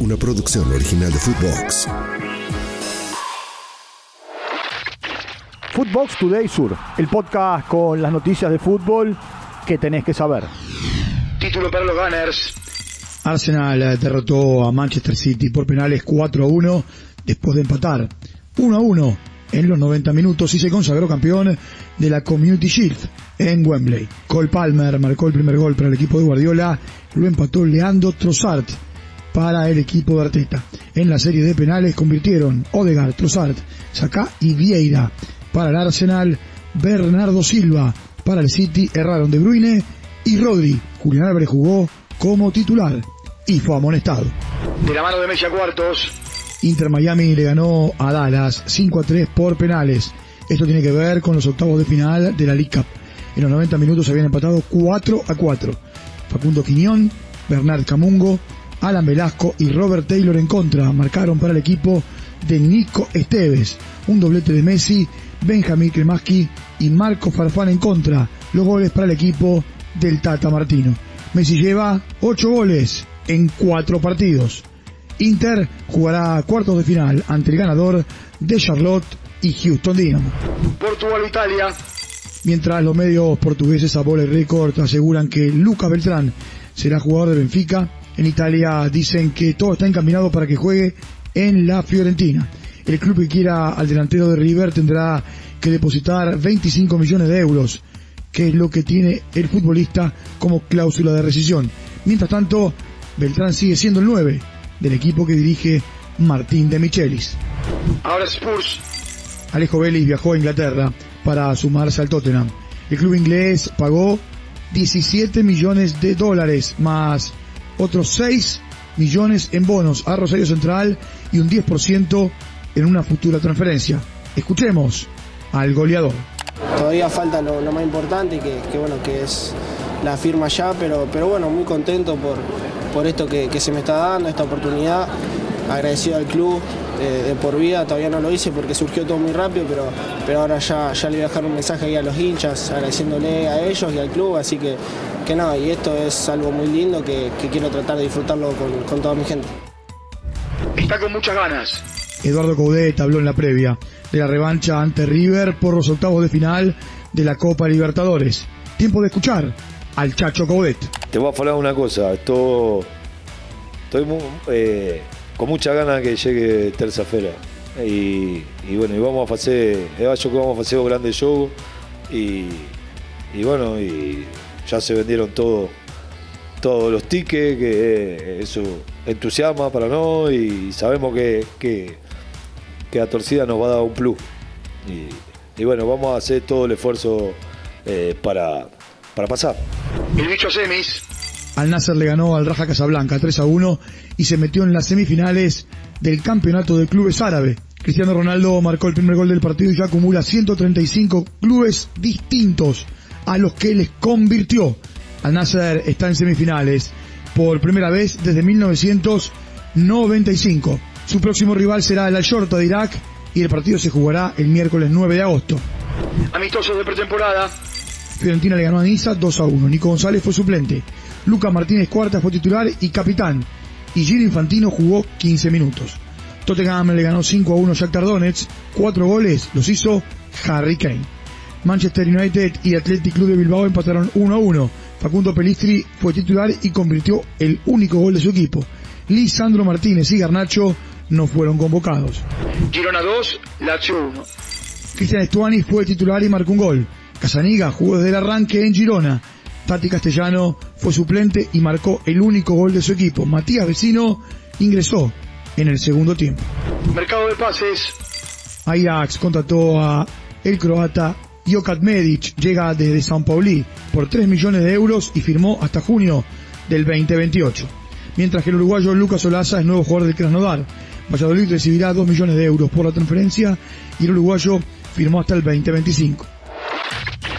una producción original de Footbox. Footbox Today Sur, el podcast con las noticias de fútbol que tenés que saber. Título para los Gunners. Arsenal eh, derrotó a Manchester City por penales 4 a 1 después de empatar 1 a 1 en los 90 minutos y se consagró campeón de la Community Shield en Wembley. Cole Palmer marcó el primer gol para el equipo de Guardiola, lo empató Leandro Trossard para el equipo de Arteta. En la serie de penales convirtieron Odegaard, Trossard, Saka y Vieira. Para el Arsenal, Bernardo Silva. Para el City, erraron De Bruyne y Rodri. Julián Álvarez jugó como titular y fue amonestado. De la mano de Messi a cuartos. Inter Miami le ganó a Dallas 5 a 3 por penales. Esto tiene que ver con los octavos de final de la League Cup. En los 90 minutos se habían empatado 4 a 4. Facundo Quiñón, Bernard Camungo, Alan Velasco y Robert Taylor en contra marcaron para el equipo de Nico Esteves. Un doblete de Messi, Benjamín Kremaski y Marco Farfán en contra. Los goles para el equipo del Tata Martino. Messi lleva 8 goles en 4 partidos. Inter jugará cuartos de final ante el ganador de Charlotte y Houston Dynamo. Portugal, Italia. Mientras los medios portugueses a Bola Record aseguran que Luca Beltrán será jugador de Benfica, en Italia dicen que todo está encaminado para que juegue en la Fiorentina. El club que quiera al delantero de River tendrá que depositar 25 millones de euros, que es lo que tiene el futbolista como cláusula de rescisión. Mientras tanto, Beltrán sigue siendo el 9 del equipo que dirige Martín de Michelis. Ahora Spurs. Alejo Vélez viajó a Inglaterra para sumarse al Tottenham. El club inglés pagó 17 millones de dólares más otros 6 millones en bonos a Rosario Central y un 10% en una futura transferencia. Escuchemos al goleador. Todavía falta lo, más importante, que, que, bueno, que es la firma ya, pero, pero bueno, muy contento por, por esto que, que se me está dando, esta oportunidad. Agradecido al club de, de, por vida, todavía no lo hice porque surgió todo muy rápido, pero, pero ahora ya, ya le voy a dejar un mensaje ahí a los hinchas, agradeciéndole a ellos y al club, así que, que nada, y esto es algo muy lindo que, que quiero tratar de disfrutarlo con, con toda mi gente. Está con muchas ganas. Eduardo Coudet habló en la previa de la revancha ante River por los octavos de final de la Copa Libertadores. Tiempo de escuchar al Chacho Coudet. Te voy a hablar una cosa, esto, estoy muy, eh, con mucha ganas que llegue terça-feira. Y, y, bueno, y vamos a hacer, creo que vamos a hacer un grande show y, bueno, y ya se vendieron todo, todos los tickets, que eso entusiasma para no y sabemos que, que, que torcida nos va a dar un plus. Y, y bueno, vamos a hacer todo el esfuerzo eh, para, para pasar. El bicho semis. Al Nasser le ganó al Raja Casablanca 3 a 1 y se metió en las semifinales del campeonato de clubes árabe. Cristiano Ronaldo marcó el primer gol del partido y ya acumula 135 clubes distintos a los que les convirtió. Al Nasser está en semifinales por primera vez desde 1995. Su próximo rival será el Al-Shorta de Irak y el partido se jugará el miércoles 9 de agosto. Amistosos de pretemporada. Fiorentina le ganó a Niza 2 a 1. Nico González fue suplente. Lucas Martínez Cuarta fue titular y capitán. Y Giro Infantino jugó 15 minutos. Tottenham le ganó 5 a 1 a Shakhtar Donetsk. Cuatro goles los hizo Harry Kane. Manchester United y Athletic Club de Bilbao empataron 1 a 1. Facundo Pelistri fue titular y convirtió el único gol de su equipo. Lisandro Martínez y Garnacho no fueron convocados. Girona 2, Lazio 1. Cristian Estuani fue titular y marcó un gol. Casaniga jugó desde el arranque en Girona. Tati Castellano fue suplente y marcó el único gol de su equipo. Matías Vecino ingresó en el segundo tiempo. Mercado de pases. Ajax contrató a el croata Jokat Medic, llega desde San Pauli por 3 millones de euros y firmó hasta junio del 2028. Mientras que el uruguayo Lucas Olaza es nuevo jugador del Krasnodar. Valladolid recibirá 2 millones de euros por la transferencia y el uruguayo firmó hasta el 2025.